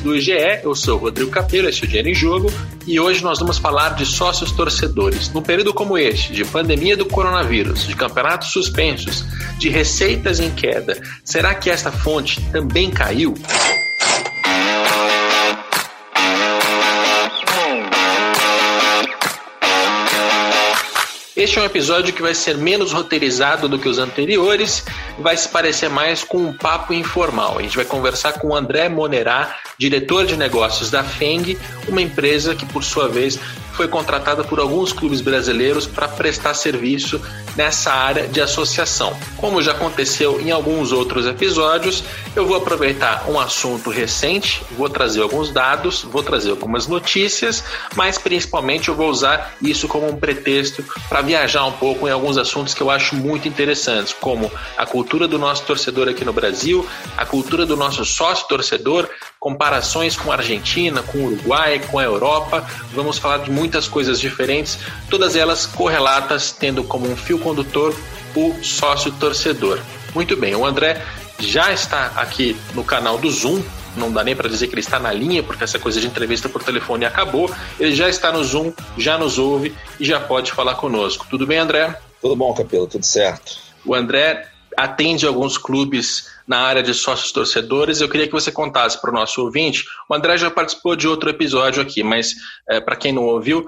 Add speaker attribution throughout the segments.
Speaker 1: do IGE. Eu sou Rodrigo Capello, esse é o Dinheiro em Jogo, e hoje nós vamos falar de sócios torcedores. Num período como este, de pandemia do coronavírus, de campeonatos suspensos, de receitas em queda, será que esta fonte também caiu? Este é um episódio que vai ser menos roteirizado do que os anteriores, vai se parecer mais com um papo informal. A gente vai conversar com o André Monerá, diretor de negócios da FENG, uma empresa que, por sua vez, foi contratada por alguns clubes brasileiros para prestar serviço nessa área de associação. Como já aconteceu em alguns outros episódios, eu vou aproveitar um assunto recente, vou trazer alguns dados, vou trazer algumas notícias, mas principalmente eu vou usar isso como um pretexto para viajar um pouco em alguns assuntos que eu acho muito interessantes, como a cultura do nosso torcedor aqui no Brasil, a cultura do nosso sócio torcedor, comparações com a Argentina, com o Uruguai, com a Europa. Vamos falar de muitas coisas diferentes, todas elas correlatas, tendo como um fio condutor o sócio torcedor. Muito bem, o André já está aqui no canal do Zoom. Não dá nem para dizer que ele está na linha, porque essa coisa de entrevista por telefone acabou. Ele já está no Zoom, já nos ouve e já pode falar conosco. Tudo bem, André?
Speaker 2: Tudo bom, Capelo, tudo certo.
Speaker 1: O André atende alguns clubes na área de sócios torcedores. Eu queria que você contasse para o nosso ouvinte. O André já participou de outro episódio aqui, mas é, para quem não ouviu,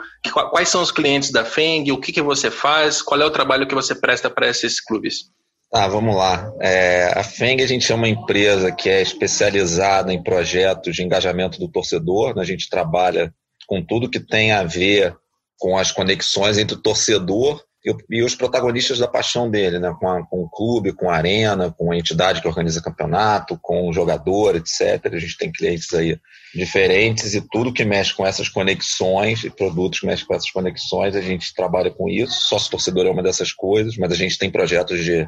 Speaker 1: quais são os clientes da FENG, o que, que você faz, qual é o trabalho que você presta para esses clubes?
Speaker 2: Tá, vamos lá. É, a FENG a gente é uma empresa que é especializada em projetos de engajamento do torcedor. Né? A gente trabalha com tudo que tem a ver com as conexões entre o torcedor e, os protagonistas da paixão dele, né? com, a, com o clube, com a arena, com a entidade que organiza campeonato, com o jogador, etc. A gente tem clientes aí diferentes e tudo que mexe com essas conexões e produtos que mexem com essas conexões, a gente trabalha com isso. Sócio torcedor é uma dessas coisas, mas a gente tem projetos de,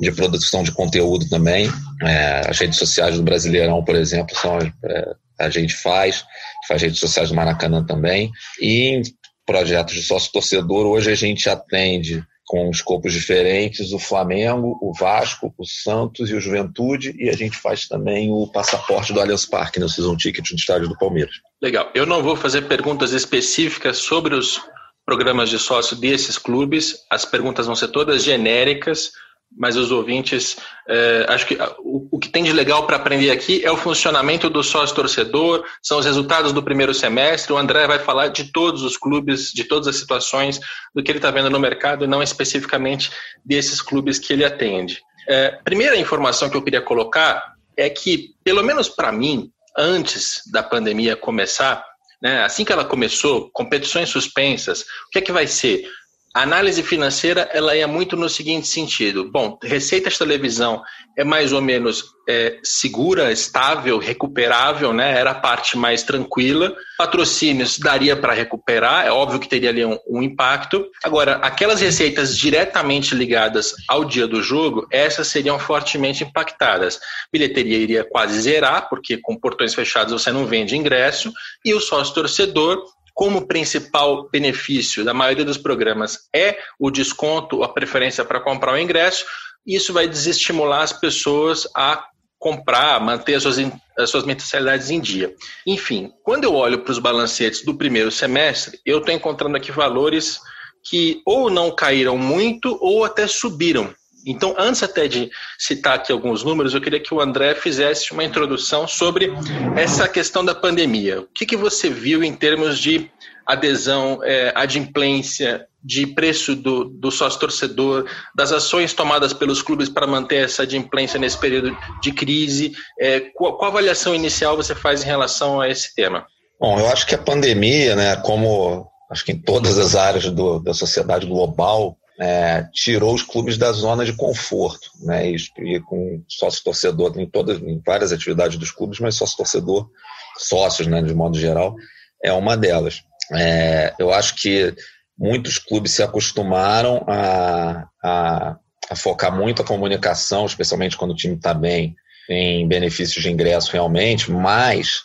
Speaker 2: de produção de conteúdo também. É, as redes sociais do Brasileirão, por exemplo, são é, a gente faz, faz redes sociais do Maracanã também. E projetos de sócio-torcedor, hoje a gente atende com escopos diferentes o Flamengo, o Vasco, o Santos e o Juventude, e a gente faz também o passaporte do Allianz Parque, no né, Season Ticket do estádio do Palmeiras.
Speaker 1: Legal. Eu não vou fazer perguntas específicas sobre os programas de sócio desses clubes, as perguntas vão ser todas genéricas, mas os ouvintes, é, acho que o, o, que tem de legal para aprender aqui é o funcionamento do sócio torcedor, são os resultados do primeiro semestre. O André vai falar de todos os clubes, de todas as situações, do que ele está vendo no mercado, e não especificamente desses clubes que ele atende. É, primeira informação que eu queria colocar é que, pelo menos para mim, antes da pandemia começar, né, assim que ela começou, competições suspensas, o que é que vai ser? A análise financeira ela é muito no seguinte sentido: bom, receitas de televisão é mais ou menos é, segura, estável, recuperável, né? Era a parte mais tranquila. Patrocínios daria para recuperar, é óbvio que teria ali um, um, impacto. Agora, aquelas receitas diretamente ligadas ao dia do jogo, essas seriam fortemente impactadas. Bilheteria iria quase zerar, porque com portões fechados você não vende ingresso, e o sócio torcedor como principal benefício da maioria dos programas é o desconto, a preferência para comprar o ingresso, isso vai desestimular as pessoas a comprar, manter as suas, as suas mensalidades em dia. Enfim, quando eu olho para os balancetes do primeiro semestre, eu estou encontrando aqui valores que ou não caíram muito ou até subiram. Então, antes até de citar aqui alguns números, eu queria que o André fizesse uma introdução sobre essa questão da pandemia. O que, que você viu em termos de adesão, é, adimplência, de preço do, do sócio-torcedor, das ações tomadas pelos clubes para manter essa adimplência nesse período de crise? É, qual, qual avaliação inicial você faz em relação a esse tema?
Speaker 2: Bom, eu acho que a pandemia, né, como acho que em todas as áreas do, da sociedade global, é, tirou os clubes da zona de conforto, né? E, e com sócio torcedor em todas, em várias atividades dos clubes, mas sócio torcedor, sócios, né, de modo geral, é uma delas. É, eu acho que muitos clubes se acostumaram a, a, a focar muito a comunicação, especialmente quando o time está bem, em benefícios de ingresso realmente, mas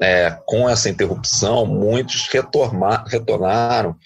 Speaker 2: é, com essa interrupção, muitos retornaram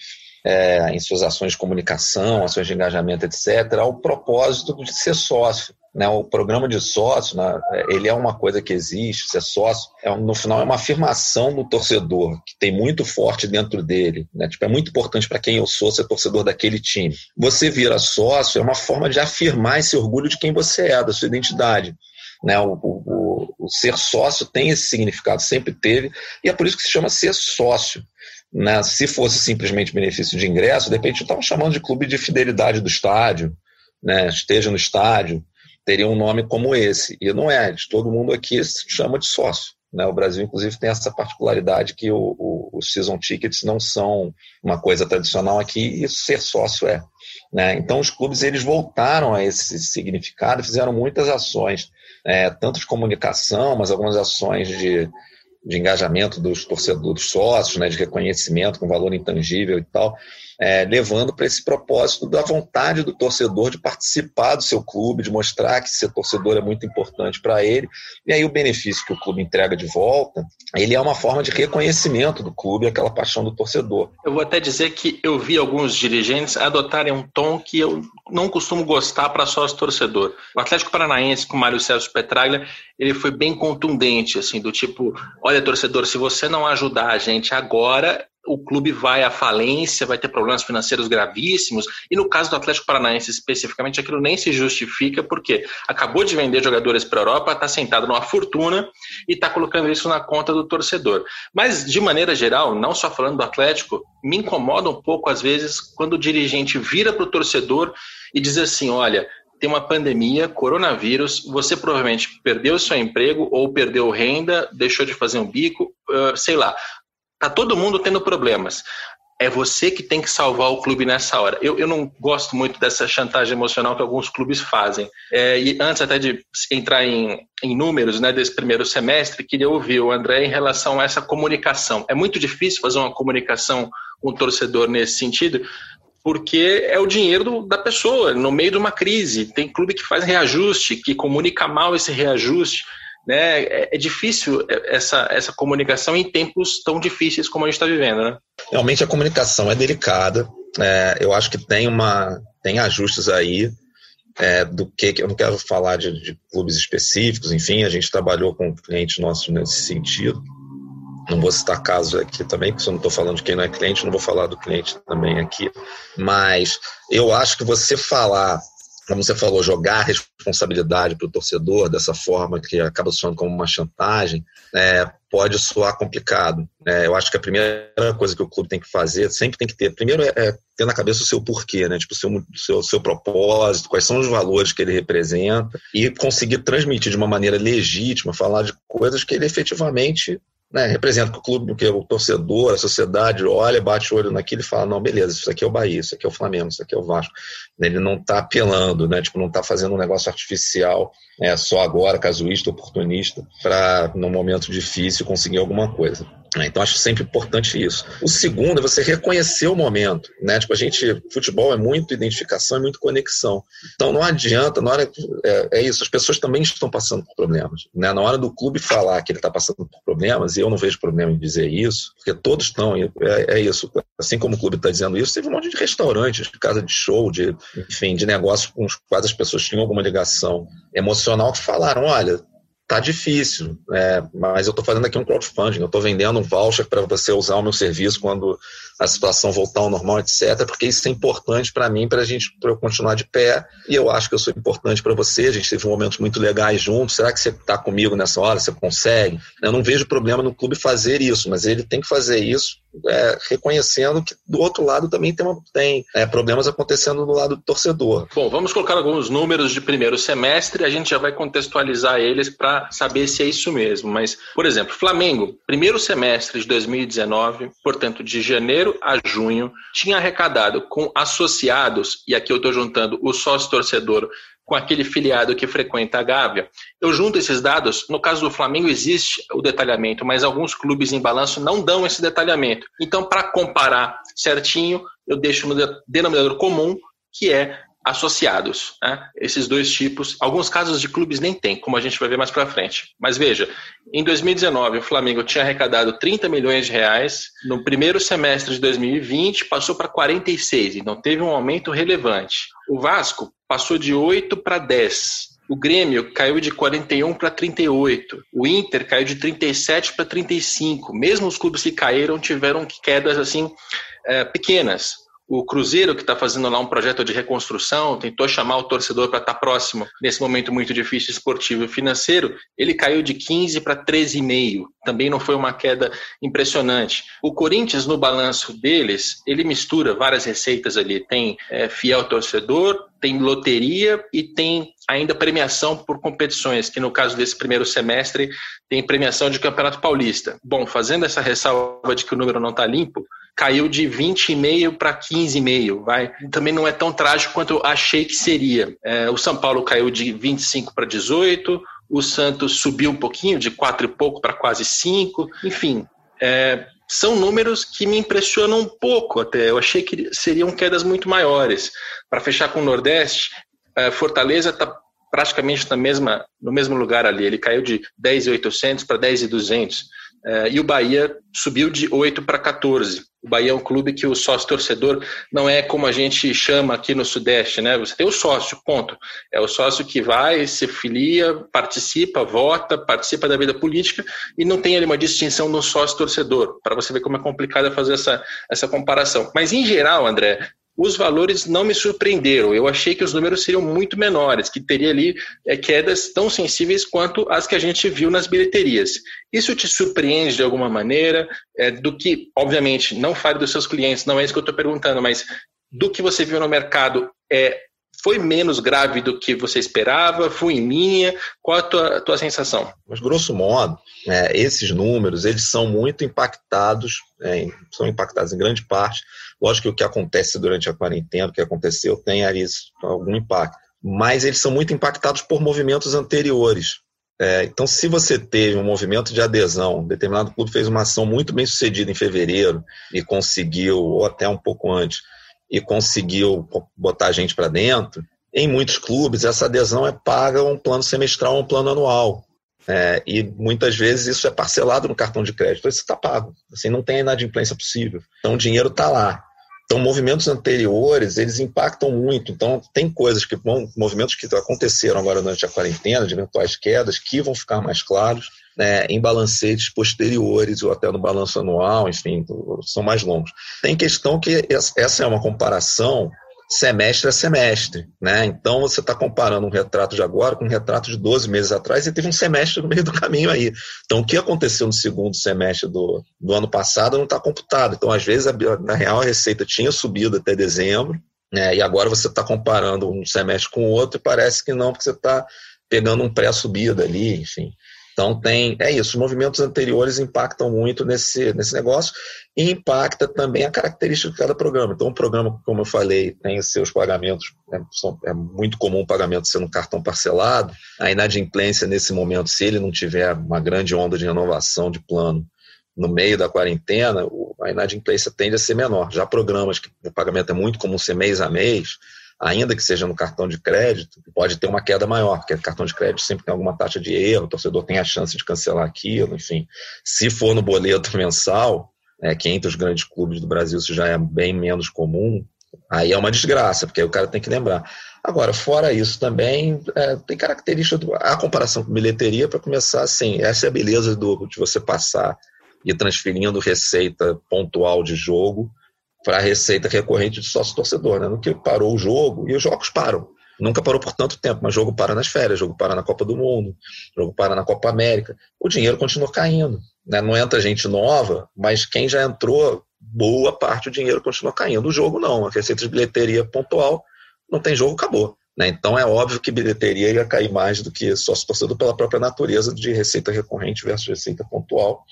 Speaker 2: é, em suas ações de comunicação, ações de engajamento, etc., ao propósito de ser sócio. Né, o programa de sócio, né, ele é uma coisa que existe, ser sócio, é, no final é uma afirmação do torcedor, que tem muito forte dentro dele. Né, tipo, é muito importante para quem eu sou ser torcedor daquele time. Você vira sócio é uma forma de afirmar esse orgulho de quem você é, da sua identidade. Né, o, o, o ser sócio tem esse significado, sempre teve, e é por isso que se chama ser sócio. Né? Se fosse simplesmente benefício de ingresso, de repente estavam chamando de clube de fidelidade do estádio, né? esteja no estádio, teria um nome como esse. E não é, todo mundo aqui se chama de sócio. Né? O Brasil, inclusive, tem essa particularidade que os season tickets não são uma coisa tradicional aqui, e ser sócio é. Né? Então, os clubes eles voltaram a esse significado, fizeram muitas ações, é, tanto de comunicação, mas algumas ações de, de engajamento dos torcedores, dos sócios, né, de reconhecimento com valor intangível e tal, é, levando para esse propósito da vontade do torcedor de participar do seu clube, de mostrar que ser torcedor é muito importante para ele. E aí o benefício que o clube entrega de volta, ele é uma forma de reconhecimento do clube, aquela paixão do torcedor.
Speaker 1: Eu vou até dizer que eu vi alguns dirigentes adotarem um tom que eu não costumo gostar para sócio torcedor. O Atlético Paranaense com o Mário Celso Petraglia, ele foi bem contundente, assim, do tipo, olha torcedor, se você não ajudar a gente agora, o clube vai à falência, vai ter problemas financeiros gravíssimos, e no caso do Atlético Paranaense especificamente, aquilo nem se justifica, porque acabou de vender jogadores para a Europa, está sentado numa fortuna e está colocando isso na conta do torcedor. Mas, de maneira geral, não só falando do Atlético, me incomoda um pouco, às vezes, quando o dirigente vira para o torcedor e diz assim: olha, tem uma pandemia, coronavírus, você provavelmente perdeu seu emprego ou perdeu renda, deixou de fazer um bico, sei lá. Tá todo mundo tendo problemas. É você que tem que salvar o clube nessa hora. Eu, eu não gosto muito dessa chantagem emocional que alguns clubes fazem. É, e antes até de entrar em, em números né, desse primeiro semestre, queria ouvir o André em relação a essa comunicação. É muito difícil fazer uma comunicação com o torcedor nesse sentido, porque é o dinheiro da pessoa no meio de uma crise. Tem clube que faz reajuste, que comunica mal esse reajuste. Né? É, é difícil essa, essa comunicação em tempos tão difíceis como a gente está vivendo. Né?
Speaker 2: Realmente a comunicação é delicada. É, eu acho que tem, uma, tem ajustes aí. É, do que eu não quero falar de, de clubes específicos, enfim, a gente trabalhou com clientes nossos nesse sentido. Não vou citar casos aqui também, porque eu não estou falando de quem não é cliente, não vou falar do cliente também aqui. Mas eu acho que você falar como você falou, jogar a responsabilidade para o torcedor dessa forma que acaba soando como uma chantagem, é, pode soar complicado. É, eu acho que a primeira coisa que o clube tem que fazer, sempre tem que ter, primeiro é, é ter na cabeça o seu porquê, né? Tipo, o seu, seu, seu propósito, quais são os valores que ele representa e conseguir transmitir de uma maneira legítima, falar de coisas que ele efetivamente né, representa que o clube, que o torcedor, a sociedade olha, bate o olho naquilo e fala, não, beleza, isso aqui é o Bahia, isso aqui é o Flamengo, isso aqui é o Vasco. Ele não está apelando, né, tipo, não está fazendo um negócio artificial, é, só agora, casuísta, oportunista, para, num momento difícil, conseguir alguma coisa. Né? Então, acho sempre importante isso. O segundo é você reconhecer o momento. Né? Tipo, a gente, futebol é muito identificação, é muito conexão. Então, não adianta, na hora. É, é isso, as pessoas também estão passando por problemas. Né? Na hora do clube falar que ele está passando por problemas, e eu não vejo problema em dizer isso, porque todos estão, é, é isso. Assim como o clube está dizendo isso, teve um monte de restaurantes, de casa de show, de, enfim, de negócios com os quais as pessoas tinham alguma ligação emocional que falaram: olha, tá difícil, é, mas eu estou fazendo aqui um crowdfunding, eu estou vendendo um voucher para você usar o meu serviço quando a situação voltar ao normal, etc., porque isso é importante para mim, para a gente pra eu continuar de pé, e eu acho que eu sou importante para você, a gente teve momentos muito legais juntos, será que você está comigo nessa hora, você consegue? Eu não vejo problema no clube fazer isso, mas ele tem que fazer isso é, reconhecendo que do outro lado também tem, uma, tem é, problemas acontecendo do lado do torcedor.
Speaker 1: Bom, vamos colocar alguns números de primeiro semestre, a gente já vai contextualizar eles para saber se é isso mesmo. Mas, por exemplo, Flamengo, primeiro semestre de 2019, portanto, de janeiro a junho, tinha arrecadado com associados, e aqui eu estou juntando o sócio torcedor com aquele filiado que frequenta a Gávea. Eu junto esses dados, no caso do Flamengo existe o detalhamento, mas alguns clubes em balanço não dão esse detalhamento. Então, para comparar certinho, eu deixo no denominador comum, que é associados. Né? Esses dois tipos, alguns casos de clubes nem tem, como a gente vai ver mais para frente. Mas veja, em 2019 o Flamengo tinha arrecadado 30 milhões de reais, no primeiro semestre de 2020 passou para 46, então teve um aumento relevante. O Vasco passou de 8 para 10. O Grêmio caiu de 41 para 38. O Inter caiu de 37 para 35. Mesmo os clubes que caíram tiveram quedas assim é, pequenas. O Cruzeiro, que está fazendo lá um projeto de reconstrução, tentou chamar o torcedor para estar tá próximo nesse momento muito difícil esportivo e financeiro, ele caiu de 15 para 13,5. Também não foi uma queda impressionante. O Corinthians, no balanço deles, ele mistura várias receitas ali. Tem é, fiel torcedor, tem loteria e tem ainda premiação por competições, que no caso desse primeiro semestre tem premiação de Campeonato Paulista. Bom, fazendo essa ressalva de que o número não está limpo, caiu de 20,5 para 15,5, vai. Também não é tão trágico quanto eu achei que seria. É, o São Paulo caiu de 25 para 18, o Santos subiu um pouquinho, de 4 e pouco para quase 5, enfim. É, são números que me impressionam um pouco até. Eu achei que seriam quedas muito maiores. Para fechar com o Nordeste, é, Fortaleza está praticamente na mesma, no mesmo lugar ali. Ele caiu de 10,800 para 10,200. É, e o Bahia subiu de 8 para 14. O Bahia é um clube que o sócio torcedor não é como a gente chama aqui no Sudeste, né? Você tem o sócio, ponto. É o sócio que vai, se filia, participa, vota, participa da vida política e não tem ali uma distinção no sócio torcedor, para você ver como é complicado fazer essa, essa comparação. Mas em geral, André, os valores não me surpreenderam. Eu achei que os números seriam muito menores, que teria ali é, quedas tão sensíveis quanto as que a gente viu nas bilheterias. Isso te surpreende de alguma maneira? É, do que, obviamente, não fale dos seus clientes, não é isso que eu estou perguntando, mas do que você viu no mercado, é, foi menos grave do que você esperava? Foi em linha? Qual a tua, tua sensação?
Speaker 2: Mas, grosso modo, é, esses números eles são muito impactados, é, são impactados em grande parte. Lógico que o que acontece durante a quarentena, o que aconteceu, tem ali algum impacto. Mas eles são muito impactados por movimentos anteriores. É, então, se você teve um movimento de adesão, determinado clube fez uma ação muito bem sucedida em fevereiro e conseguiu, ou até um pouco antes, e conseguiu botar gente para dentro, em muitos clubes essa adesão é paga um plano semestral ou um plano anual. É, e muitas vezes isso é parcelado no cartão de crédito, isso está pago. Assim, não tem inadimplência possível. Então o dinheiro está lá. Então, movimentos anteriores, eles impactam muito. Então, tem coisas que vão, movimentos que aconteceram agora durante a quarentena, de eventuais quedas, que vão ficar mais claros né, em balancetes posteriores ou até no balanço anual, enfim, são mais longos. Tem questão que essa é uma comparação semestre a semestre, né? Então você está comparando um retrato de agora com um retrato de 12 meses atrás e teve um semestre no meio do caminho aí. Então o que aconteceu no segundo semestre do, do ano passado não está computado. Então às vezes a, na real a receita tinha subido até dezembro, né? E agora você está comparando um semestre com o outro e parece que não, porque você está pegando um pré-subida ali, enfim. Então tem, é isso, os movimentos anteriores impactam muito nesse, nesse negócio e impacta também a característica de cada programa. Então o programa, como eu falei, tem seus pagamentos, é, são, é muito comum o pagamento ser no cartão parcelado, a inadimplência nesse momento, se ele não tiver uma grande onda de renovação de plano no meio da quarentena, a inadimplência tende a ser menor. Já programas que o pagamento é muito comum ser mês a mês, ainda que seja no cartão de crédito, pode ter uma queda maior, porque cartão de crédito sempre tem alguma taxa de erro, o torcedor tem a chance de cancelar aquilo, enfim. Se for no boleto mensal, é, que entre os grandes clubes do Brasil isso já é bem menos comum, aí é uma desgraça, porque aí o cara tem que lembrar. Agora, fora isso também, é, tem característica, do, a comparação com bilheteria, para começar assim, essa é a beleza do, de você passar e transferindo receita pontual de jogo para a receita recorrente de sócio-torcedor. Né? No que parou o jogo, e os jogos param. Nunca parou por tanto tempo, mas jogo para nas férias, jogo para na Copa do Mundo, jogo para na Copa América. O dinheiro continua caindo. Né? Não entra gente nova, mas quem já entrou, boa parte do dinheiro continua caindo. O jogo não, a receita de bilheteria pontual, não tem jogo, acabou. Né? Então é óbvio que bilheteria ia cair mais do que sócio-torcedor pela própria natureza de receita recorrente versus receita pontual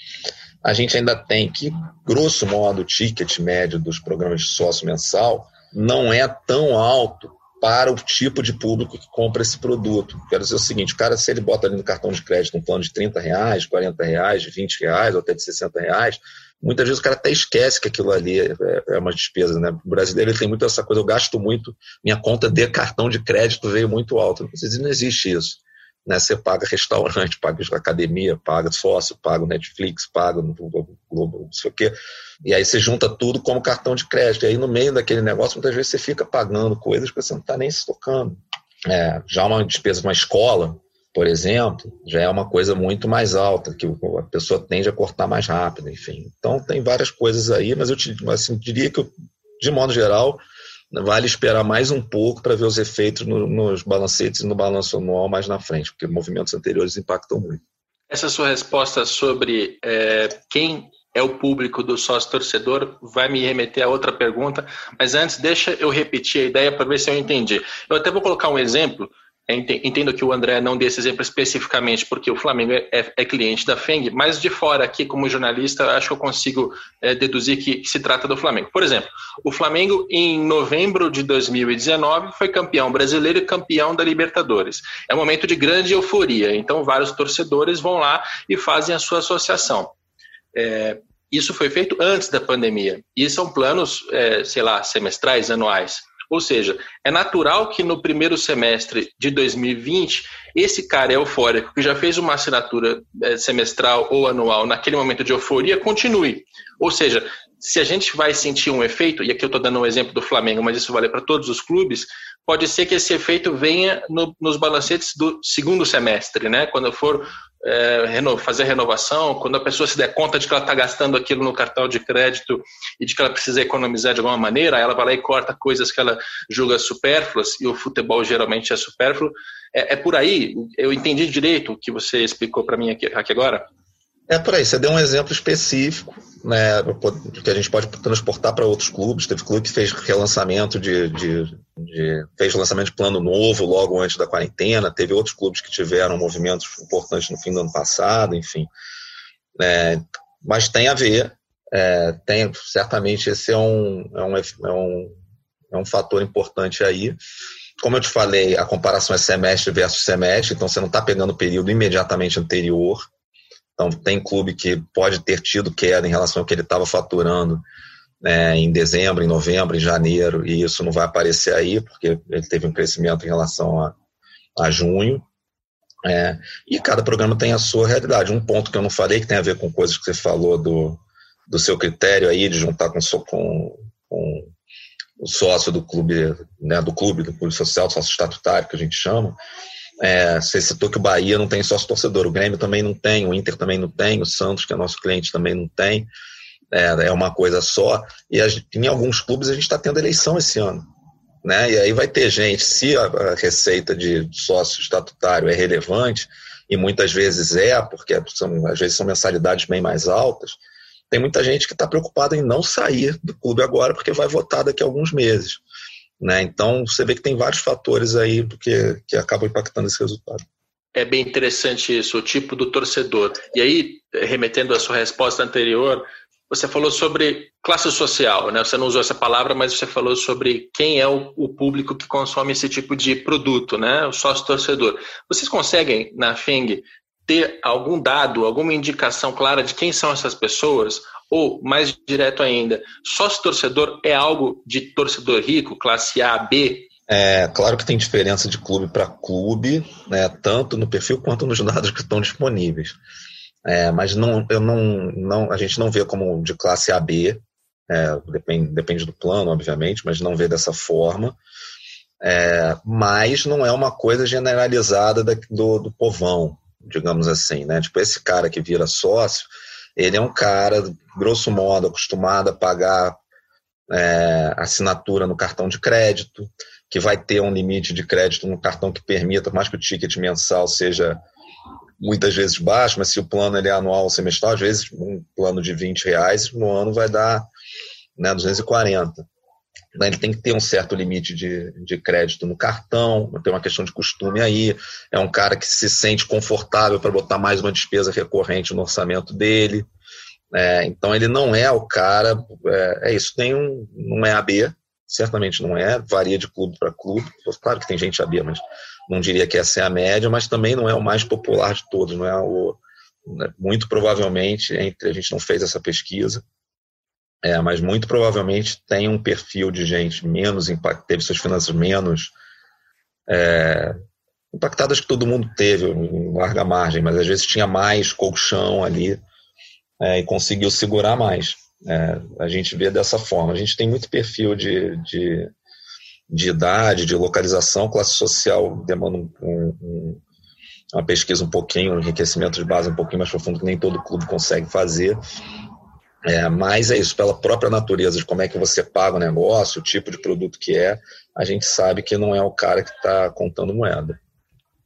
Speaker 2: a gente ainda tem que, grosso modo, o ticket médio dos programas de sócio mensal não é tão alto para o tipo de público que compra esse produto. Quero dizer o seguinte, o cara, se ele bota ali no cartão de crédito um plano de 30 reais, 40 reais, 20 reais, ou até de 60 reais, muitas vezes o cara até esquece que aquilo ali é, é uma despesa, né? O brasileiro ele tem muito essa coisa, eu gasto muito, minha conta de cartão de crédito veio muito alta. Não existe isso. Né? Você paga restaurante, paga academia, paga sócio, paga Netflix, paga Globo, não sei o quê. E aí você junta tudo como cartão de crédito. E aí no meio daquele negócio, muitas vezes você fica pagando coisas que você não está nem se tocando. É, já uma despesa de uma escola, por exemplo, já é uma coisa muito mais alta, que a pessoa tende a cortar mais rápido, enfim. Então, tem várias coisas aí, mas eu te, assim, diria que, de modo geral, vale esperar mais um pouco para ver os efeitos no, nos balancetes e no balanço anual mais na frente, porque movimentos anteriores impactam muito.
Speaker 1: Essa sua resposta sobre é, quem é o público do sócio torcedor vai me remeter a outra pergunta, mas antes deixa eu repetir a ideia para ver se eu entendi. Eu até vou colocar um exemplo Entendo que o André não dê esse exemplo especificamente porque o Flamengo é, é, é, cliente da FENG, mas de fora aqui, como jornalista, acho que eu consigo é, deduzir que, se trata do Flamengo. Por exemplo, o Flamengo, em novembro de 2019, foi campeão brasileiro e campeão da Libertadores. É um momento de grande euforia, então vários torcedores vão lá e fazem a sua associação. É, isso foi feito antes da pandemia, e são planos, é, sei lá, semestrais, anuais. Ou seja, é natural que no primeiro semestre de 2020, esse cara eufórico que já fez uma assinatura eh, semestral ou anual naquele momento de euforia continue. Ou seja, se a gente vai sentir um efeito, e aqui eu estou dando um exemplo do Flamengo, mas isso vale para todos os clubes, pode ser que esse efeito venha no, nos balancetes do segundo semestre, né? Quando for é, fazer renovação, quando a pessoa se der conta de que ela está gastando aquilo no cartão de crédito e de que ela precisa economizar de alguma maneira, ela vai lá e corta coisas que ela julga supérfluas, e o futebol geralmente é supérfluo. É, é por aí? Eu entendi direito o que você explicou para mim aqui, aqui agora?
Speaker 2: É por aí, você deu um exemplo específico, né, que a gente pode transportar para outros clubes. Teve clube que fez relançamento de, de, de, fez lançamento de plano novo logo antes da quarentena. Teve outros clubes que tiveram movimentos importantes no fim do ano passado, enfim. É, mas tem a ver, é, tem certamente esse é um, é um, é um, é um fator importante aí. Como eu te falei, a comparação é semestre versus semestre, então você não está pegando o período imediatamente anterior. Então, tem clube que pode ter tido queda em relação ao que ele estava faturando né, em dezembro, em novembro, em janeiro, e isso não vai aparecer aí, porque ele teve um crescimento em relação a, a junho. É, e cada programa tem a sua realidade. Um ponto que eu não falei, que tem a ver com coisas que você falou do, do seu critério aí, de juntar com, com, com o sócio do clube, né, do clube, do clube social, sócio estatutário, que a gente chama, é, você citou que o Bahia não tem sócio torcedor, o Grêmio também não tem, o Inter também não tem, o Santos, que é nosso cliente, também não tem. É, é uma coisa só. E a, em alguns clubes a gente está tendo eleição esse ano. Né? E aí vai ter gente, se a, receita de sócio estatutário é relevante, e muitas vezes é, porque são, às vezes são mensalidades bem mais altas, tem muita gente que está preocupada em não sair do clube agora, porque vai votar daqui a alguns meses. Né? Então, você vê que tem vários fatores aí que, que acabam impactando esse resultado.
Speaker 1: É bem interessante isso, o tipo do torcedor. E aí, remetendo à sua resposta anterior, você falou sobre classe social, né? Você não usou essa palavra, mas você falou sobre quem é o, o público que consome esse tipo de produto, né? O sócio-torcedor. Vocês conseguem, na FENG, ter algum dado, alguma indicação clara de quem são essas pessoas? Ou, mais direto ainda, sócio-torcedor é algo de torcedor rico, classe A, B?
Speaker 2: É, claro que tem diferença de clube para clube, né, tanto no perfil quanto nos dados que estão disponíveis. É, mas não, eu não, não, a gente não vê como de classe AB, é, depende, depende do plano, obviamente, mas não vê dessa forma. É, mas não é uma coisa generalizada da, do, do povão, digamos assim, né? Tipo, esse cara que vira sócio, ele é um cara, grosso modo, acostumado a pagar é, assinatura no cartão de crédito, que vai ter um limite de crédito no cartão que permita, mais que o ticket mensal seja muitas vezes baixo, mas se o plano ele é anual ou semestral, às vezes um plano de 20 reais no ano vai dar né, 240. Né, ele tem que ter um certo limite de, de crédito no cartão, tem uma questão de costume aí. É um cara que se sente confortável para botar mais uma despesa recorrente no orçamento dele. É, então ele não é o cara. É, é, isso, tem um, não é AB, certamente não é, varia de clube para clube. Claro que tem gente AB, mas não diria que essa é a média, mas também não é o mais popular de todos, não é o. Né, muito provavelmente, entre a gente não fez essa pesquisa, é, mas muito provavelmente tem um perfil de gente menos impactada, teve suas finanças menos é, impactadas que todo mundo teve, em larga margem, mas às vezes tinha mais colchão ali é, e conseguiu segurar mais. É, a gente vê dessa forma. A gente tem muito perfil de, de, de idade, de localização, classe social demanda um, um, uma pesquisa um pouquinho, um enriquecimento de base um pouquinho mais profundo que nem todo clube consegue fazer. É, mas é isso, pela própria natureza de como é que você paga o negócio, o tipo de produto que é, a gente sabe que não é o cara que está contando moeda.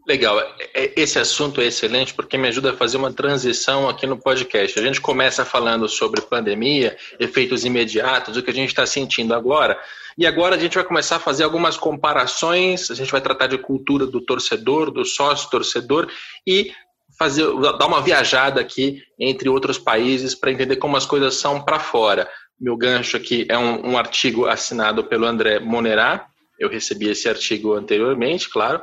Speaker 1: Legal. É, esse assunto é excelente porque me ajuda a fazer uma transição aqui no podcast. A gente começa falando sobre pandemia, efeitos imediatos, o que a gente está sentindo agora. E agora a gente vai começar a fazer algumas comparações. A gente vai tratar de cultura do torcedor, do sócio torcedor e fazer, dar uma viajada aqui entre outros países para entender como as coisas são para fora. Meu gancho aqui é um, um artigo assinado pelo André Monerá. Eu recebi esse artigo anteriormente, claro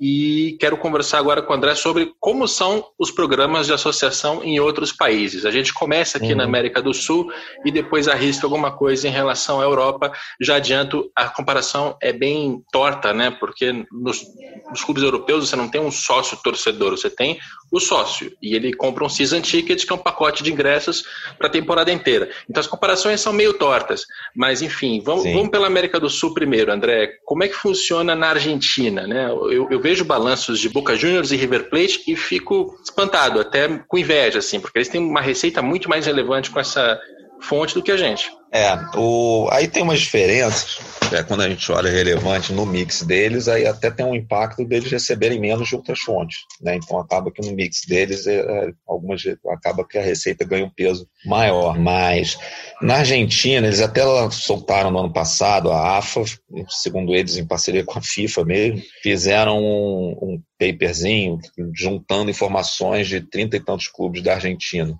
Speaker 1: e quero conversar agora com o André sobre como são os programas de associação em outros países. A gente começa aqui uhum. na América do Sul e depois arrisca alguma coisa em relação à Europa. Já adianto, a comparação é bem torta, né? Porque nos, nos clubes europeus você não tem um sócio torcedor, você tem o sócio e ele compra um season ticket, que é um pacote de ingressos para a temporada inteira. Então as comparações são meio tortas, mas enfim, vamos, vamos pela América do Sul primeiro, André. Como é que funciona na Argentina, né? Eu, eu vejo balanços de Boca Juniors e River Plate e fico espantado, até com inveja, assim, porque eles têm uma receita muito mais relevante com essa fonte do que a gente.
Speaker 2: É, o, aí tem umas diferenças, é, quando a gente olha relevante no mix deles, aí até tem um impacto deles receberem menos de outras fontes, né? Então acaba que no mix deles, é, é, algumas acaba que a receita ganha um peso maior. Mas na Argentina, eles até soltaram no ano passado, a AFA, segundo eles, em parceria com a FIFA mesmo, fizeram um, um paperzinho juntando informações de trinta e tantos clubes da Argentina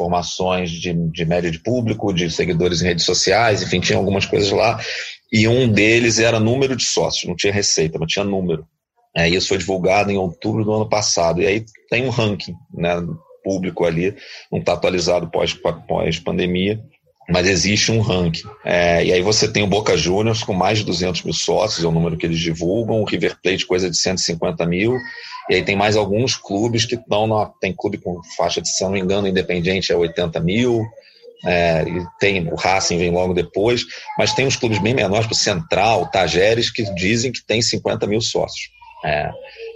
Speaker 2: informações de, de média de público, de seguidores em redes sociais, enfim, tinha algumas coisas lá. E um deles era número de sócios, não tinha receita, mas tinha número. É, isso foi divulgado em outubro do ano passado. E aí tem um ranking né, público ali, não está atualizado pós-pandemia, pós mas existe um ranking. É, e aí você tem o Boca Juniors com mais de 200 mil sócios, é o número que eles divulgam, o River Plate coisa de 150 mil, e aí tem mais alguns clubes que estão na. Tem clube com faixa de, se não me engano, independente é 80 mil. É, e tem o Racing vem logo depois, mas tem uns clubes bem menores, o Central, Tajeres, que dizem que tem 50 mil sócios. É.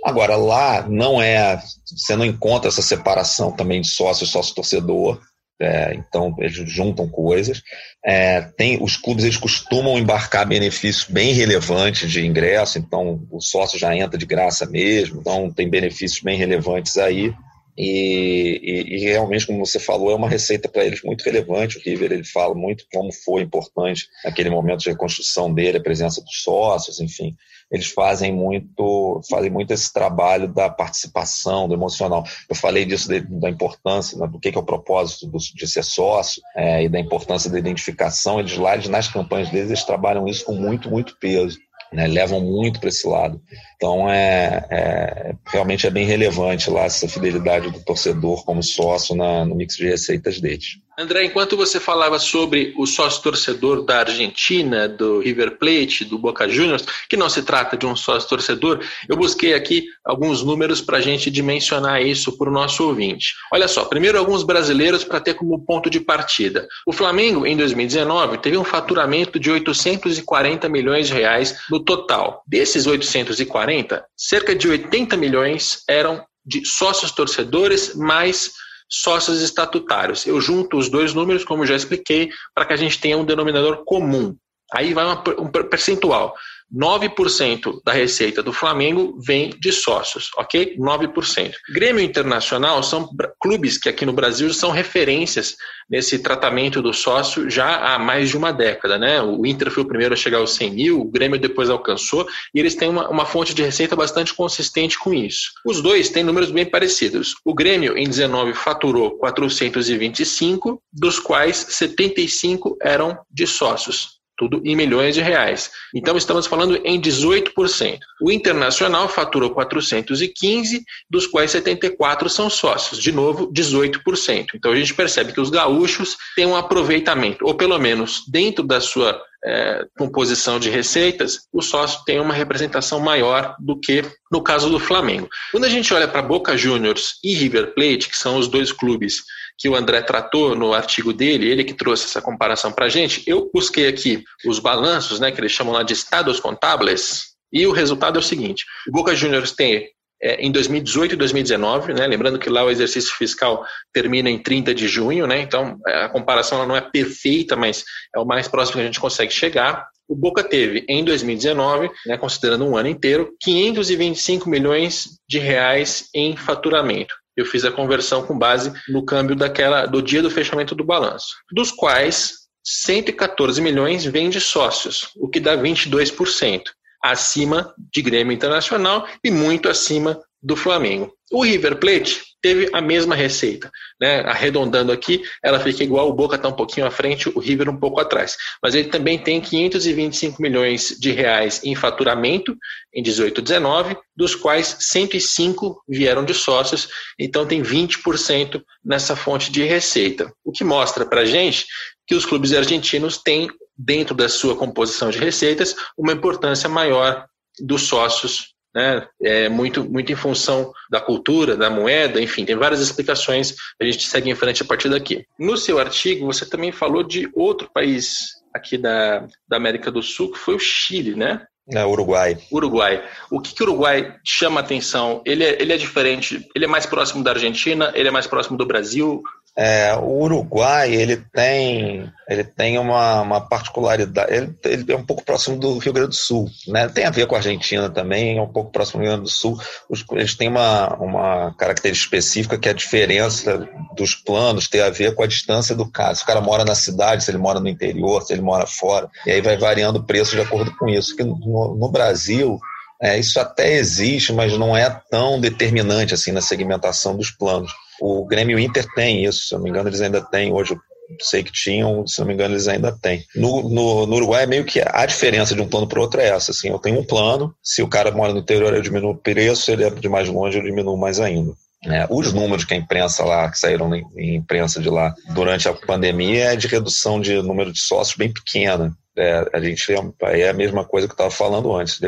Speaker 2: Agora, lá não é. Você não encontra essa separação também de sócio, sócio torcedor. É, então eles juntam coisas. É, tem os clubes eles costumam embarcar benefícios bem relevantes de ingresso, então o sócio já entra de graça mesmo, então tem benefícios bem relevantes aí. E, e, e realmente, como você falou, é uma receita para eles muito relevante. O River ele fala muito como foi importante aquele momento de reconstrução dele, a presença dos sócios, enfim eles fazem muito, fazem muito esse trabalho da participação, do emocional. Eu falei disso de, da importância, né, do que, que, é o propósito do, de ser sócio é, e da importância da identificação. Eles lá, eles, nas campanhas deles, eles trabalham isso com muito, muito peso. Né, levam muito para esse lado. Então, é, é, realmente é bem relevante lá essa fidelidade do torcedor como sócio na, no mix de receitas deles.
Speaker 1: André, enquanto você falava sobre o sócio torcedor da Argentina, do River Plate, do Boca Juniors, que não se trata de um sócio torcedor, eu busquei aqui alguns números para a gente dimensionar isso para o nosso ouvinte. Olha só, primeiro alguns brasileiros para ter como ponto de partida. O Flamengo, em 2019, teve um faturamento de 840 milhões de reais no total. Desses 840, cerca de 80 milhões eram de sócios torcedores mais sócios estatutários. Eu junto os dois números, como já expliquei, para que a gente tenha um denominador comum. Aí vai um percentual. 9% da receita do Flamengo vem de sócios, ok? 9%. Grêmio Internacional são clubes que aqui no Brasil são referências nesse tratamento do sócio já há mais de uma década, né? O Inter foi o primeiro a chegar aos 100 mil, o Grêmio depois alcançou, e eles têm uma, uma fonte de receita bastante consistente com isso. Os dois têm números bem parecidos. O Grêmio, em 19, faturou 425, dos quais 75 eram de sócios tudo em milhões de reais. Então estamos falando em 18%. O internacional faturou 415, dos quais 74 são sócios, de novo 18%. Então a gente percebe que os gaúchos têm um aproveitamento, ou pelo menos dentro da sua é, composição de receitas, o sócio tem uma representação maior do que no caso do Flamengo. Quando a gente olha para Boca Juniors e River Plate, que são os dois clubes que o André tratou no artigo dele, ele que trouxe essa comparação para a gente, eu busquei aqui os balanços, né, que eles chamam lá de estados contábeis, e o resultado é o seguinte: o Boca Juniors tem é, em 2018 e 2019, né? lembrando que lá o exercício fiscal termina em 30 de junho, né? então é, a comparação não é perfeita, mas é o mais próximo que a gente consegue chegar. O Boca teve, em 2019, né, considerando um ano inteiro, 525 milhões de reais em faturamento. Eu fiz a conversão com base no câmbio daquela do dia do fechamento do balanço, dos quais 114 milhões vêm de sócios, o que dá 22% acima de Grêmio Internacional e muito acima do Flamengo. O River Plate teve a mesma receita, né? Arredondando aqui, ela fica igual, o Boca está um pouquinho à frente, o River um pouco atrás. Mas ele também tem 525 milhões de reais em faturamento em 18 19, dos quais 105 vieram de sócios, então tem 20% nessa fonte de receita. O que mostra para gente que os clubes argentinos têm dentro da sua composição de receitas, uma importância maior dos sócios, né? É muito, muito em função da cultura, da moeda, enfim, tem várias explicações. A gente segue em frente a partir daqui. No seu artigo, você também falou de outro país aqui da, da América do Sul, que foi o Chile, né?
Speaker 2: É, Uruguai.
Speaker 1: Uruguai. O que, que o Uruguai chama atenção? Ele é, ele é diferente, ele é mais próximo da Argentina, ele é mais próximo do Brasil.
Speaker 2: É, o Uruguai ele tem, ele tem uma, uma particularidade, ele, ele, é um pouco próximo do Rio Grande do Sul, né? tem a ver com a Argentina também, é um pouco próximo do Rio Grande do Sul. Os, eles têm uma, uma característica específica que é a diferença dos planos tem a ver com a distância do cara. Se o cara mora na cidade, se ele mora no interior, se ele mora fora, e aí vai variando o preço de acordo com isso. Que no, no Brasil, é, isso até existe, mas não é tão determinante assim na segmentação dos planos. O Grêmio Inter tem isso, se não me engano, eles ainda têm. Hoje sei que tinham, se não me engano, eles ainda têm. No, no, no Uruguai, é meio que a diferença de um plano para o outro é essa. Assim, eu tenho um plano, se o cara mora no interior, eu diminuo o preço, se ele é de mais longe, eu diminuo mais ainda. É, os números que a imprensa lá, que saíram em imprensa de lá durante a pandemia, é de redução de número de sócios bem pequena. É, a gente é, é a mesma coisa que eu estava falando antes.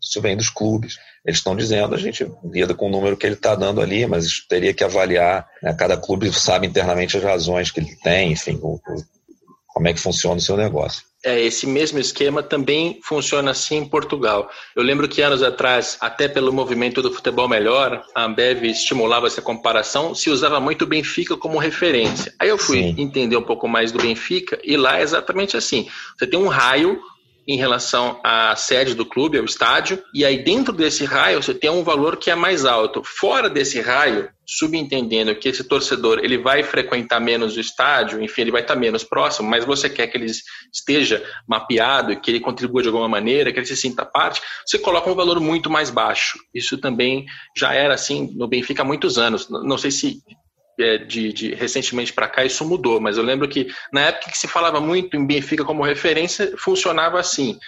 Speaker 2: Isso vem dos clubes. Eles estão dizendo, a gente lida com o número que ele está dando ali, mas teria que avaliar. Né? Cada clube sabe internamente as razões que ele tem, enfim, o, o, como é que funciona o seu negócio.
Speaker 1: É, esse mesmo esquema também funciona assim em Portugal. Eu lembro que anos atrás, até pelo movimento do futebol melhor, a Ambev estimulava essa comparação, se usava muito o Benfica como referência. Aí eu fui Sim. entender um pouco mais do Benfica e lá é exatamente assim. Você tem um raio em relação à sede do clube, ao estádio, e aí dentro desse raio você tem um valor que é mais alto. Fora desse raio, subentendendo que esse torcedor ele vai frequentar menos o estádio, enfim, ele vai estar menos próximo, mas você quer que ele esteja mapeado que ele contribua de alguma maneira, que ele se sinta parte, você coloca um valor muito mais baixo. Isso também já era assim no Benfica há muitos anos. Não sei se de, de, recentemente para cá isso mudou, mas eu lembro que na época que se falava muito em Benfica como referência, funcionava assim.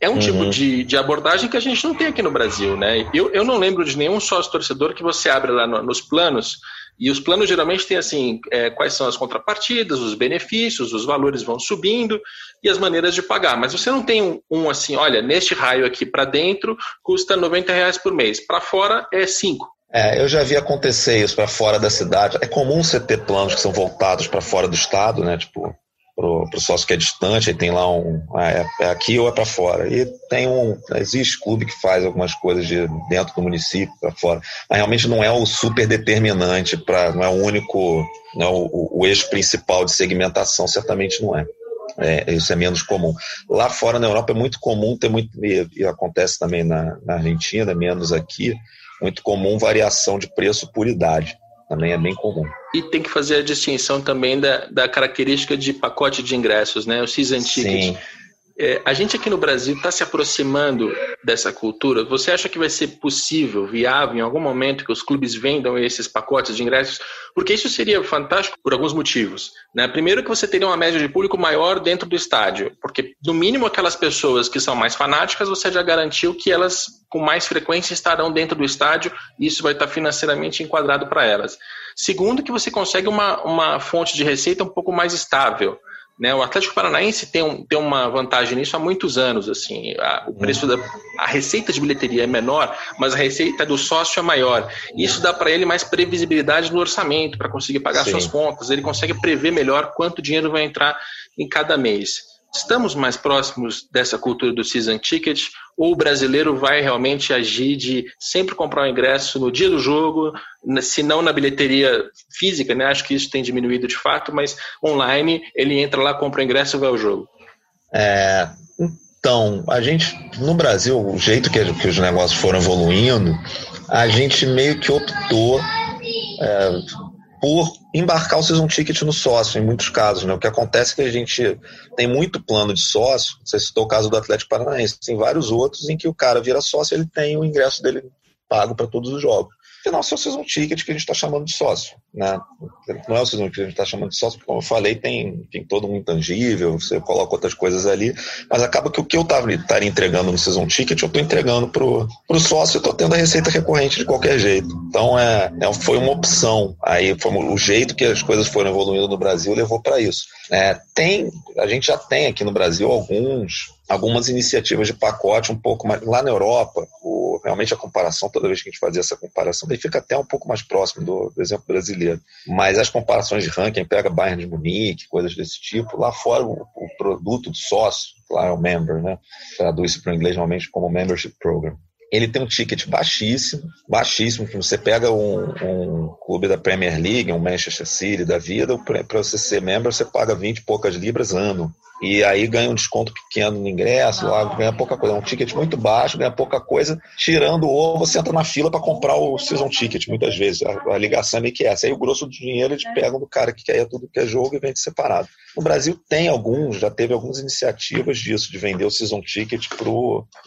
Speaker 1: É um uhum. tipo de, de, abordagem que a gente não tem aqui no Brasil, né? Eu, eu não lembro de nenhum sócio torcedor que você abre lá no, nos planos, e os planos geralmente têm assim, é, quais são as contrapartidas, os benefícios, os valores vão subindo e as maneiras de pagar. Mas você não tem um, um assim, olha, neste raio aqui para dentro custa 90 reais por mês, para fora é 5.
Speaker 2: É, eu já vi acontecer isso para fora da cidade. É comum você ter planos que são voltados para fora do estado, né? Tipo, para o sócio que é distante, aí tem lá um. É, é aqui ou é para fora. E tem um. Existe clube que faz algumas coisas de dentro do município, para fora. Mas realmente não é o super determinante, pra, não é o único. Não é o, o eixo principal de segmentação, certamente não é. É, isso é menos comum. Lá fora na Europa é muito comum ter muito, e, e acontece também na, na Argentina, menos aqui, muito comum variação de preço por idade. Também é bem comum.
Speaker 1: E tem que fazer a distinção também da, da característica de pacote de ingressos, né? O season ticket. Sim. É, a gente aqui no Brasil está se aproximando dessa cultura. Você acha que vai ser possível, viável, em algum momento, que os clubes vendam esses pacotes de ingressos? Porque isso seria fantástico por alguns motivos. Né? Primeiro, que você teria uma média de público maior dentro do estádio, porque, no mínimo, aquelas pessoas que são mais fanáticas, você já garantiu que elas, com mais frequência, estarão dentro do estádio e isso vai estar financeiramente enquadrado para elas. Segundo, que você consegue uma, uma fonte de receita um pouco mais estável Né? O Atlético Paranaense tem, um, tem uma vantagem nisso há muitos anos. Assim, a, o preço da a receita de bilheteria é menor, mas a receita do sócio é maior. Isso dá para ele mais previsibilidade no orçamento para conseguir pagar Sim. suas contas. Ele consegue prever melhor quanto dinheiro vai entrar em cada mês. Estamos mais próximos dessa cultura do season ticket ou o brasileiro vai realmente agir de sempre comprar o ingresso no dia do jogo, se não na bilheteria física, né? Acho que isso tem diminuído de fato, mas online ele entra lá, compra o ingresso e vai ao jogo.
Speaker 2: É, então, a gente, no Brasil, o jeito que, que os negócios foram evoluindo, a gente meio que optou é, por embarcar o season ticket no sócio, em muitos casos. Né? O que acontece é que a gente tem muito plano de sócio, você citou o caso do Atlético Paranaense, tem vários outros em que o cara vira sócio ele tem o ingresso dele pago para todos os jogos que não é o season ticket que a gente está chamando de sócio. Né? Não é o season ticket que a gente está chamando de sócio, porque, como eu falei, tem, tem todo um intangível, você coloca outras coisas ali, mas acaba que o que eu estaria entregando no season ticket, eu estou entregando para o sócio e estou tendo a receita recorrente de qualquer jeito. Então, é, é, foi uma opção. Aí, foi o jeito que as coisas foram evoluindo no Brasil levou para isso. É, tem, a gente já tem aqui no Brasil alguns algumas iniciativas de pacote um pouco mais. Lá na Europa, o, realmente a comparação, toda vez que a gente fazia essa comparação, daí fica até um pouco mais próximo do, do exemplo brasileiro. Mas as comparações de ranking, pega Bayern de Munique, coisas desse tipo, lá fora o, o produto do sócio, lá é o member, né? Traduz para o inglês normalmente como membership program ele tem um ticket baixíssimo, baixíssimo, você pega um, um, clube da Premier League, um Manchester City da vida, para você ser membro, você paga 20 e poucas libras ano. E aí ganha um desconto pequeno no ingresso, lá ganha pouca coisa. É um ticket muito baixo, ganha pouca coisa, tirando ou você entra na fila para comprar o season ticket, muitas vezes. A, a, ligação é meio que essa. Aí o grosso do dinheiro eles pegam do cara que quer tudo que é jogo e vende separado. No Brasil tem alguns, já teve algumas iniciativas disso, de vender o season ticket para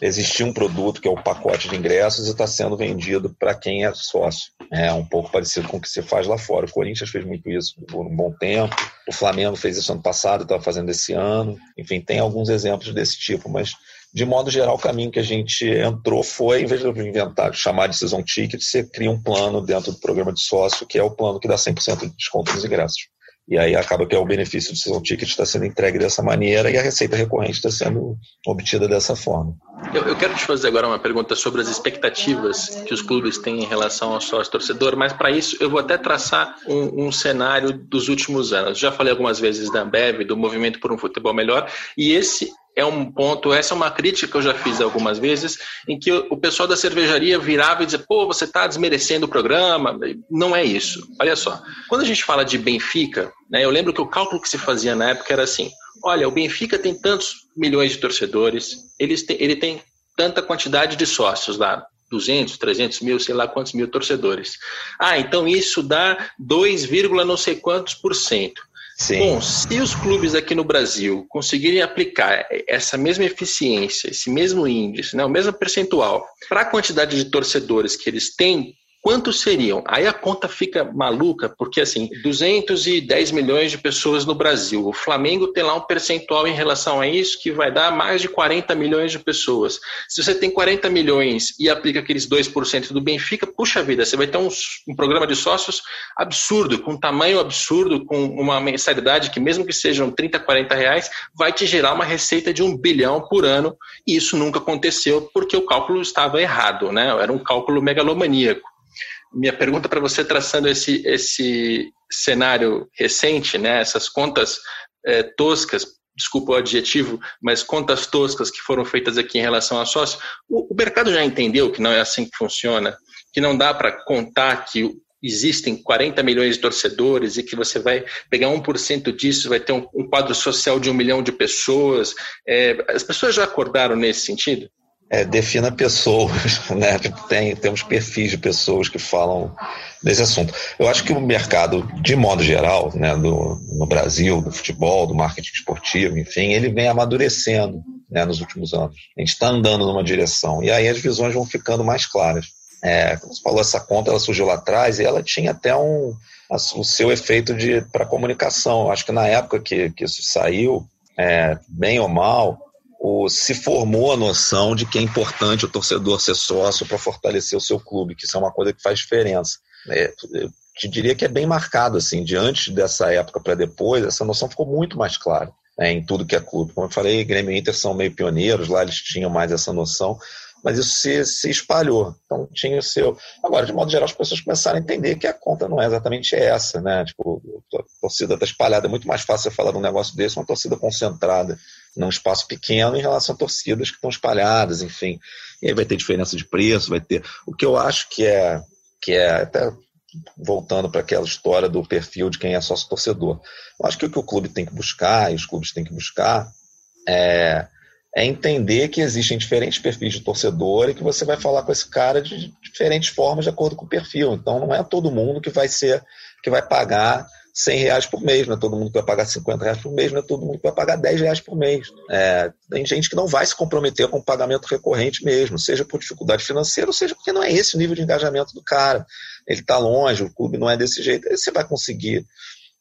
Speaker 2: existir um produto que é o pacote de ingressos e está sendo vendido para quem é sócio. É um pouco parecido com o que se faz lá fora. O Corinthians fez muito isso por um bom tempo, o Flamengo fez isso ano passado, estava fazendo esse ano. Enfim, tem alguns exemplos desse tipo, mas de modo geral, o caminho que a gente entrou foi, em vez de inventar, chamar de season ticket, você cria um plano dentro do programa de sócio, que é o plano que dá 100% de desconto nos ingressos. E aí acaba que é o benefício do season ticket está sendo entregue dessa maneira e a receita recorrente está sendo obtida dessa forma.
Speaker 1: Eu, eu, quero te fazer agora uma pergunta sobre as expectativas que os clubes têm em relação ao sócio-torcedor, mas para isso eu vou até traçar um, um, cenário dos últimos anos. Já falei algumas vezes da Ambev, do Movimento por um Futebol Melhor, e esse é um ponto, essa é uma crítica que eu já fiz algumas vezes, em que o pessoal da cervejaria virava e dizia, pô, você está desmerecendo o programa. Não é isso. Olha só, quando a gente fala de Benfica, né, eu lembro que o cálculo que se fazia na época era assim, olha, o Benfica tem tantos milhões de torcedores, eles ele tem tanta quantidade de sócios lá, 200, 300 mil, sei lá quantos mil torcedores. Ah, então isso dá 2, não sei quantos por cento. Sim. Bom, se os clubes aqui no Brasil conseguirem aplicar essa mesma eficiência, esse mesmo índice, né, o mesmo percentual, para a quantidade de torcedores que eles têm Quantos seriam? Aí a conta fica maluca, porque assim, 210 milhões de pessoas no Brasil. O Flamengo tem lá um percentual em relação a isso que vai dar mais de 40 milhões de pessoas. Se você tem 40 milhões e aplica aqueles 2% do Benfica, puxa vida, você vai ter um, um programa de sócios absurdo, com um tamanho absurdo, com uma mensalidade que, mesmo que sejam 30, 40 reais, vai te gerar uma receita de um bilhão por ano. E isso nunca aconteceu porque o cálculo estava errado, né? Era um cálculo megalomaníaco minha pergunta para você, traçando esse, esse cenário recente, né, essas contas é, toscas, desculpa o adjetivo, mas contas toscas que foram feitas aqui em relação a sócio, o, o mercado já entendeu que não é assim que funciona, que não dá para contar que existem 40 milhões de torcedores e que você vai pegar 1% disso, vai ter um, um quadro social de um milhão de pessoas. É, as pessoas já acordaram nesse sentido?
Speaker 2: É, defina pessoas, né? Tipo, tem, temos perfis de pessoas que falam desse assunto. Eu acho que o mercado, de modo geral, né, do, no Brasil, do futebol, do marketing esportivo, enfim, ele vem amadurecendo né, nos últimos anos. A gente está andando numa direção. E aí as visões vão ficando mais claras. É, como você falou, essa conta ela surgiu lá atrás e ela tinha até um, o seu efeito para comunicação. Eu acho que na época que, que isso saiu, é, bem ou mal, o, se formou a noção de que é importante o torcedor ser sócio para fortalecer o seu clube, que isso é uma coisa que faz diferença. É, eu te diria que é bem marcado, assim, de antes dessa época para depois, essa noção ficou muito mais clara. é, em tudo que é clube. Como eu falei, Grêmio e Inter são meio pioneiros, lá eles tinham mais essa noção, mas isso se, se espalhou. Então tinha o seu. Agora, de modo geral, as pessoas começaram a entender que a conta não é exatamente essa, né? Tipo, a torcida está espalhada. É muito mais fácil falar de um negócio desse, uma torcida concentrada num espaço pequeno em relação a torcidas que estão espalhadas, enfim. E aí vai ter diferença de preço, vai ter. O que eu acho que é, que é até voltando para aquela história do perfil de quem é sócio torcedor. Eu acho que o que o clube tem que buscar, e os clubes têm que buscar, é, é entender que existem diferentes perfis de torcedor e que você vai falar com esse cara de diferentes formas de acordo com o perfil. Então não é todo mundo que vai ser, que vai pagar 100 reais por mês, não é todo mundo que vai pagar 50 reais por mês, não é todo mundo que vai pagar 10 reais por mês. É, tem gente que não vai se comprometer com o pagamento recorrente mesmo, seja por dificuldade financeira, ou seja porque não é esse o nível de engajamento do cara. Ele está longe, o clube não é desse jeito. Aí você vai conseguir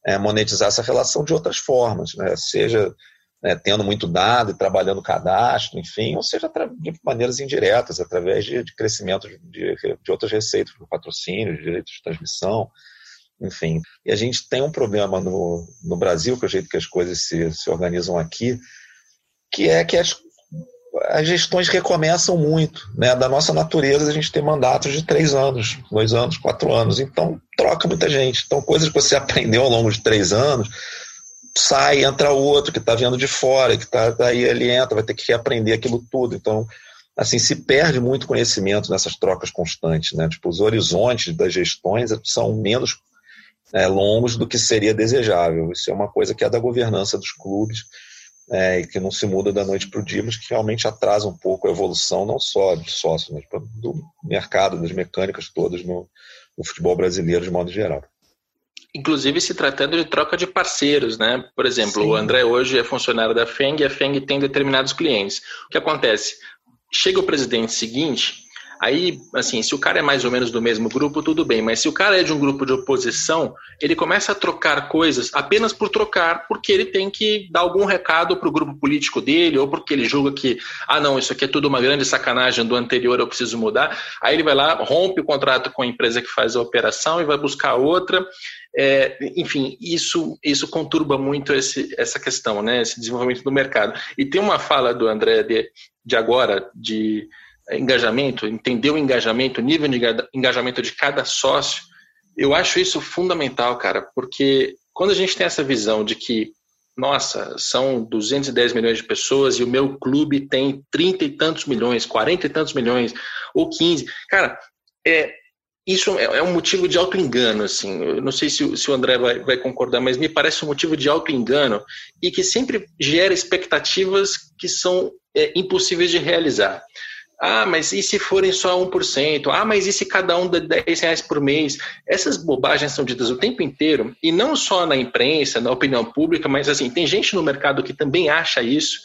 Speaker 2: é, monetizar essa relação de outras formas, né? seja né, tendo muito dado e trabalhando cadastro, enfim, ou seja, de maneiras indiretas, através de, de crescimento de, de, outras receitas, patrocínio, direitos de transmissão, enfim. E a gente tem um problema no, no Brasil, que é o jeito que as coisas se, se organizam aqui, que é que as, as gestões recomeçam muito. Né? Da nossa natureza, a gente tem mandatos de três anos, dois anos, quatro anos. Então, troca muita gente. Então, coisas que você aprendeu ao longo de três anos, sai, entra outro que está vindo de fora, que está daí ele entra, vai ter que reaprender aquilo tudo. Então, assim, se perde muito conhecimento nessas trocas constantes. Né? Tipo, os horizontes das gestões são menos é, longos do que seria desejável. Isso é uma coisa que é da governança dos clubes é, e que não se muda da noite para o dia, mas que realmente atrasa um pouco a evolução, não só de sócios, mas do mercado, das mecânicas todas no, no futebol brasileiro de modo geral.
Speaker 1: Inclusive se tratando de troca de parceiros, né? Por exemplo, Sim. o André hoje é funcionário da FENG e a FENG tem determinados clientes. O que acontece? Chega o presidente seguinte, Aí, assim, se o cara é mais ou menos do mesmo grupo, tudo bem, mas se o cara é de um grupo de oposição, ele começa a trocar coisas apenas por trocar, porque ele tem que dar algum recado para o grupo político dele, ou porque ele julga que, ah, não, isso aqui é tudo uma grande sacanagem do anterior, eu preciso mudar. Aí ele vai lá, rompe o contrato com a empresa que faz a operação e vai buscar outra. É, enfim, isso, isso conturba muito esse, essa questão, né, esse desenvolvimento do mercado. E tem uma fala do André de, de agora, de engajamento, entender o engajamento, o nível de engajamento de cada sócio, eu acho isso fundamental, cara, porque quando a gente tem essa visão de que, nossa, são 210 milhões de pessoas e o meu clube tem 30 e tantos milhões, 40 e tantos milhões, ou 15, cara, é, isso é, é um motivo de auto-engano, assim. Eu não sei se, se o André vai, vai, concordar, mas me parece um motivo de auto-engano e que sempre gera expectativas que são é, impossíveis de realizar. Ah, mas e se forem só 1%? Ah, mas e se cada um dá 10 reais por mês? Essas bobagens são ditas o tempo inteiro, e não só na imprensa, na opinião pública, mas assim, tem gente no mercado que também acha isso,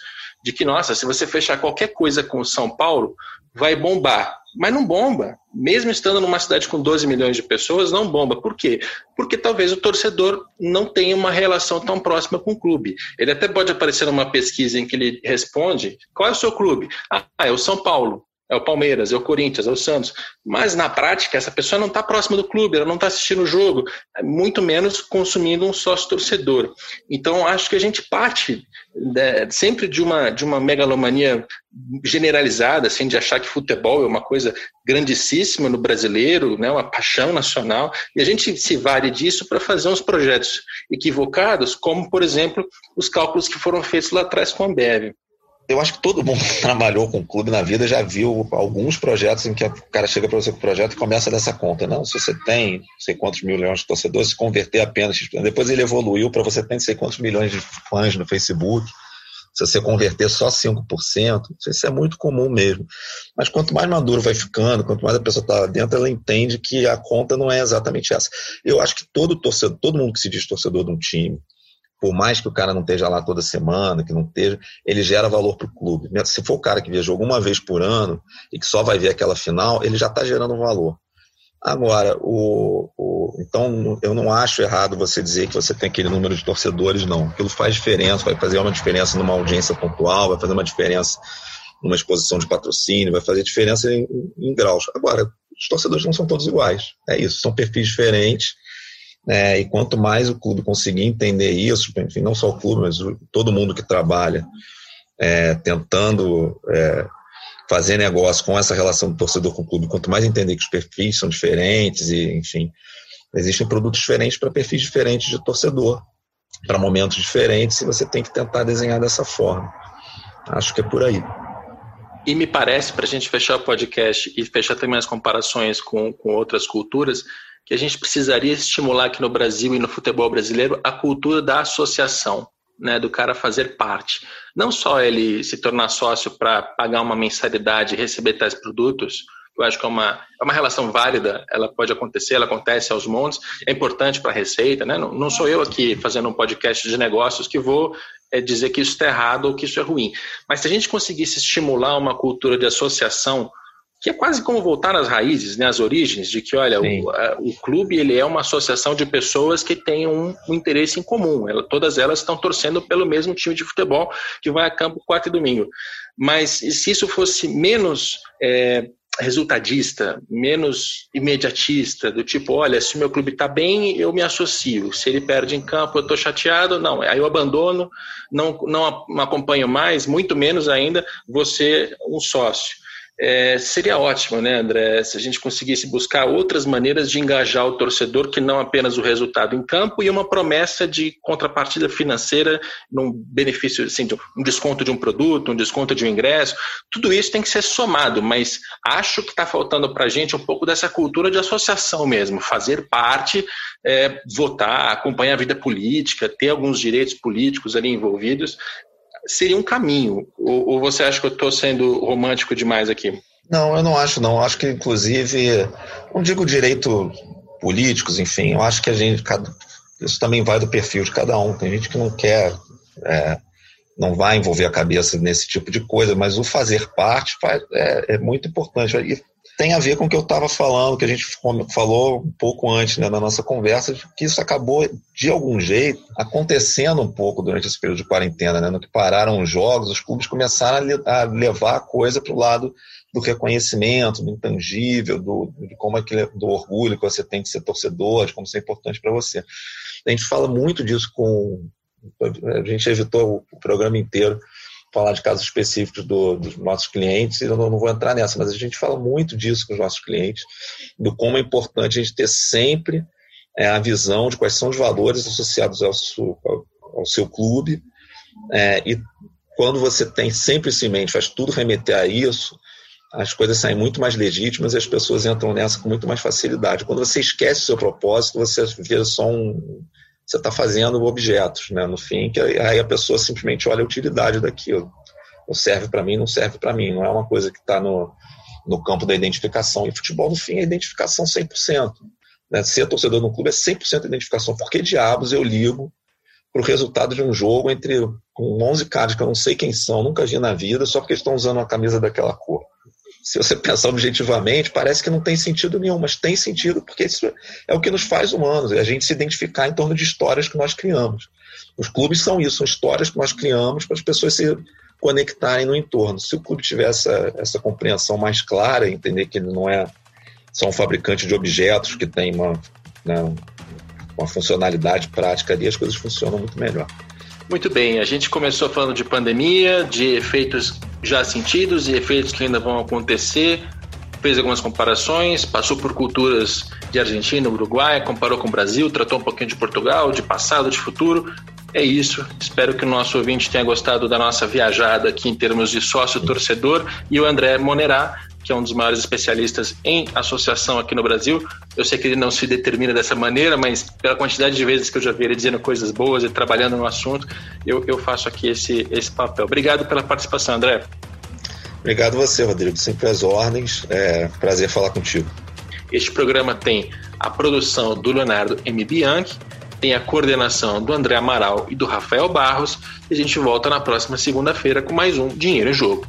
Speaker 1: de que, nossa, se você fechar qualquer coisa com São Paulo, vai bombar. Mas não bomba. Mesmo estando numa cidade com 12 milhões de pessoas, não bomba. Por quê? Porque talvez o torcedor não tenha uma relação tão próxima com o clube. Ele até pode aparecer numa pesquisa em que ele responde: qual é o seu clube? Ah, é o São Paulo é o Palmeiras, é o Corinthians, é o Santos. Mas na prática, essa pessoa não está próxima do clube, ela não está assistindo o jogo, muito menos consumindo um sócio torcedor. Então, acho que a gente parte né, sempre de uma, de uma megalomania generalizada, assim, de achar que futebol é uma coisa grandíssima no brasileiro, né, uma paixão nacional, e a gente se vale disso para fazer uns projetos equivocados, como, por exemplo, os cálculos que foram feitos lá atrás com a Ambev
Speaker 2: eu acho que todo mundo que trabalhou com o clube na vida já viu alguns projetos em que o cara chega para você com o projeto e começa dessa conta. Não, se você tem sei quantos milhões de torcedores, se converter apenas. Depois ele evoluiu para você ter sei quantos milhões de fãs no Facebook. Se você converter só 5%, isso é muito comum mesmo. Mas quanto mais maduro vai ficando, quanto mais a pessoa está dentro, ela entende que a conta não é exatamente essa. Eu acho que todo torcedor, todo mundo que se diz torcedor de um time, por mais que o cara não esteja lá toda semana, que não esteja, ele gera valor para o clube. Se for o cara que viajou alguma vez por ano e que só vai ver aquela final, ele já está gerando valor. Agora, o, o, então eu não acho errado você dizer que você tem aquele número de torcedores, não. Aquilo faz diferença, vai fazer uma diferença numa audiência pontual, vai fazer uma diferença numa exposição de patrocínio, vai fazer diferença em, em graus. Agora, os torcedores não são todos iguais. É isso, são perfis diferentes É, e quanto mais o clube conseguir entender isso, enfim, não só o clube, mas todo mundo que trabalha é, tentando é, fazer negócio com essa relação do torcedor com o clube, quanto mais entender que os perfis são diferentes e, enfim, existem produtos diferentes para perfis diferentes de torcedor, para momentos diferentes, e você tem que tentar desenhar dessa forma. Acho que é por aí.
Speaker 1: E me parece, para a gente fechar o podcast e fechar também as comparações com, com outras culturas, que a gente precisaria estimular aqui no Brasil e no futebol brasileiro a cultura da associação, né, do cara fazer parte. Não só ele se tornar sócio para pagar uma mensalidade e receber tais produtos, eu acho que é uma, é uma relação válida, ela pode acontecer, ela acontece aos montes, é importante para a receita, né? Não, não, sou eu aqui fazendo um podcast de negócios que vou é, dizer que isso está errado ou que isso é ruim. Mas se a gente conseguisse estimular uma cultura de associação, que é quase como voltar às raízes, né, às origens, de que, olha, o, a, o, clube ele é uma associação de pessoas que têm um, um interesse em comum. Ela, todas elas estão torcendo pelo mesmo time de futebol que vai a campo quarto e domingo. Mas se isso fosse menos é, resultadista, menos imediatista, do tipo, olha, se o meu clube está bem, eu me associo. Se ele perde em campo, eu estou chateado, não, aí eu abandono, não, não acompanho mais, muito menos ainda você um sócio. É, seria ótimo, né, André, se a gente conseguisse buscar outras maneiras de engajar o torcedor que não apenas o resultado em campo e uma promessa de contrapartida financeira, num benefício, assim, de um desconto de um produto, um desconto de um ingresso. Tudo isso tem que ser somado, mas acho que está faltando para a gente um pouco dessa cultura de associação mesmo, fazer parte, é, votar, acompanhar a vida política, ter alguns direitos políticos ali envolvidos seria um caminho. Ou, ou você acha que eu estou sendo romântico demais aqui?
Speaker 2: Não, eu não acho, não. Acho que, inclusive, não digo direito políticos, enfim, eu acho que a gente, cada, isso também vai do perfil de cada um. Tem gente que não quer, é, não vai envolver a cabeça nesse tipo de coisa, mas o fazer parte faz, é, é muito importante. E tem a ver com o que eu estava falando, que a gente falou um pouco antes né, na nossa conversa, que isso acabou, de algum jeito, acontecendo um pouco durante esse período de quarentena. Né, no que pararam os jogos, os clubes começaram a levar a coisa para o lado do reconhecimento, do intangível, do, de como é que, do orgulho que você tem de ser torcedor, de como isso é importante para você. A gente fala muito disso com. A gente evitou o programa inteiro falar de casos específicos do, dos nossos clientes, e eu não, não, vou entrar nessa, mas a gente fala muito disso com os nossos clientes, do como é importante a gente ter sempre é, a visão de quais são os valores associados ao, seu, ao, ao seu clube, é, e quando você tem sempre isso em mente, faz tudo remeter a isso, as coisas saem muito mais legítimas e as pessoas entram nessa com muito mais facilidade. Quando você esquece o seu propósito, você vira só um, você está fazendo objetos, né? No fim, que aí a pessoa simplesmente olha a utilidade daquilo. Não serve para mim, não serve para mim. Não é uma coisa que está no, no campo da identificação. E futebol, no fim, é identificação 100%. Né? Ser torcedor um clube é 100% identificação. Por que diabos eu ligo para o resultado de um jogo entre com 11 caras que eu não sei quem são, nunca vi na vida, só porque estão usando uma camisa daquela cor? Se você pensar objetivamente, parece que não tem sentido nenhum, mas tem sentido porque isso é o que nos faz humanos, é a gente se identificar em torno de histórias que nós criamos. Os clubes são isso, são histórias que nós criamos para as pessoas se conectarem no entorno. Se o clube tiver essa, essa compreensão mais clara, entender que ele não é só um fabricante de objetos que tem uma, né, uma funcionalidade prática ali, as coisas funcionam muito melhor.
Speaker 1: Muito bem, a gente começou falando de pandemia, de efeitos já sentidos e efeitos que ainda vão acontecer, fez algumas comparações, passou por culturas de Argentina, Uruguai, comparou com o Brasil, tratou um pouquinho de Portugal, de passado, de futuro. É isso. Espero que o nosso ouvinte tenha gostado da nossa viajada aqui em termos de sócio-torcedor e o André Monerá que é um dos maiores especialistas em associação aqui no Brasil. Eu sei que ele não se determina dessa maneira, mas pela quantidade de vezes que eu já vi ele dizendo coisas boas e trabalhando no assunto, eu, eu faço aqui esse, esse papel. Obrigado pela participação, André.
Speaker 2: Obrigado você, Rodrigo. Sempre às ordens. É prazer falar contigo.
Speaker 1: Este programa tem a produção do Leonardo M. Bianchi, tem a coordenação do André Amaral e do Rafael Barros, e a gente volta na próxima segunda-feira com mais um Dinheiro em Jogo.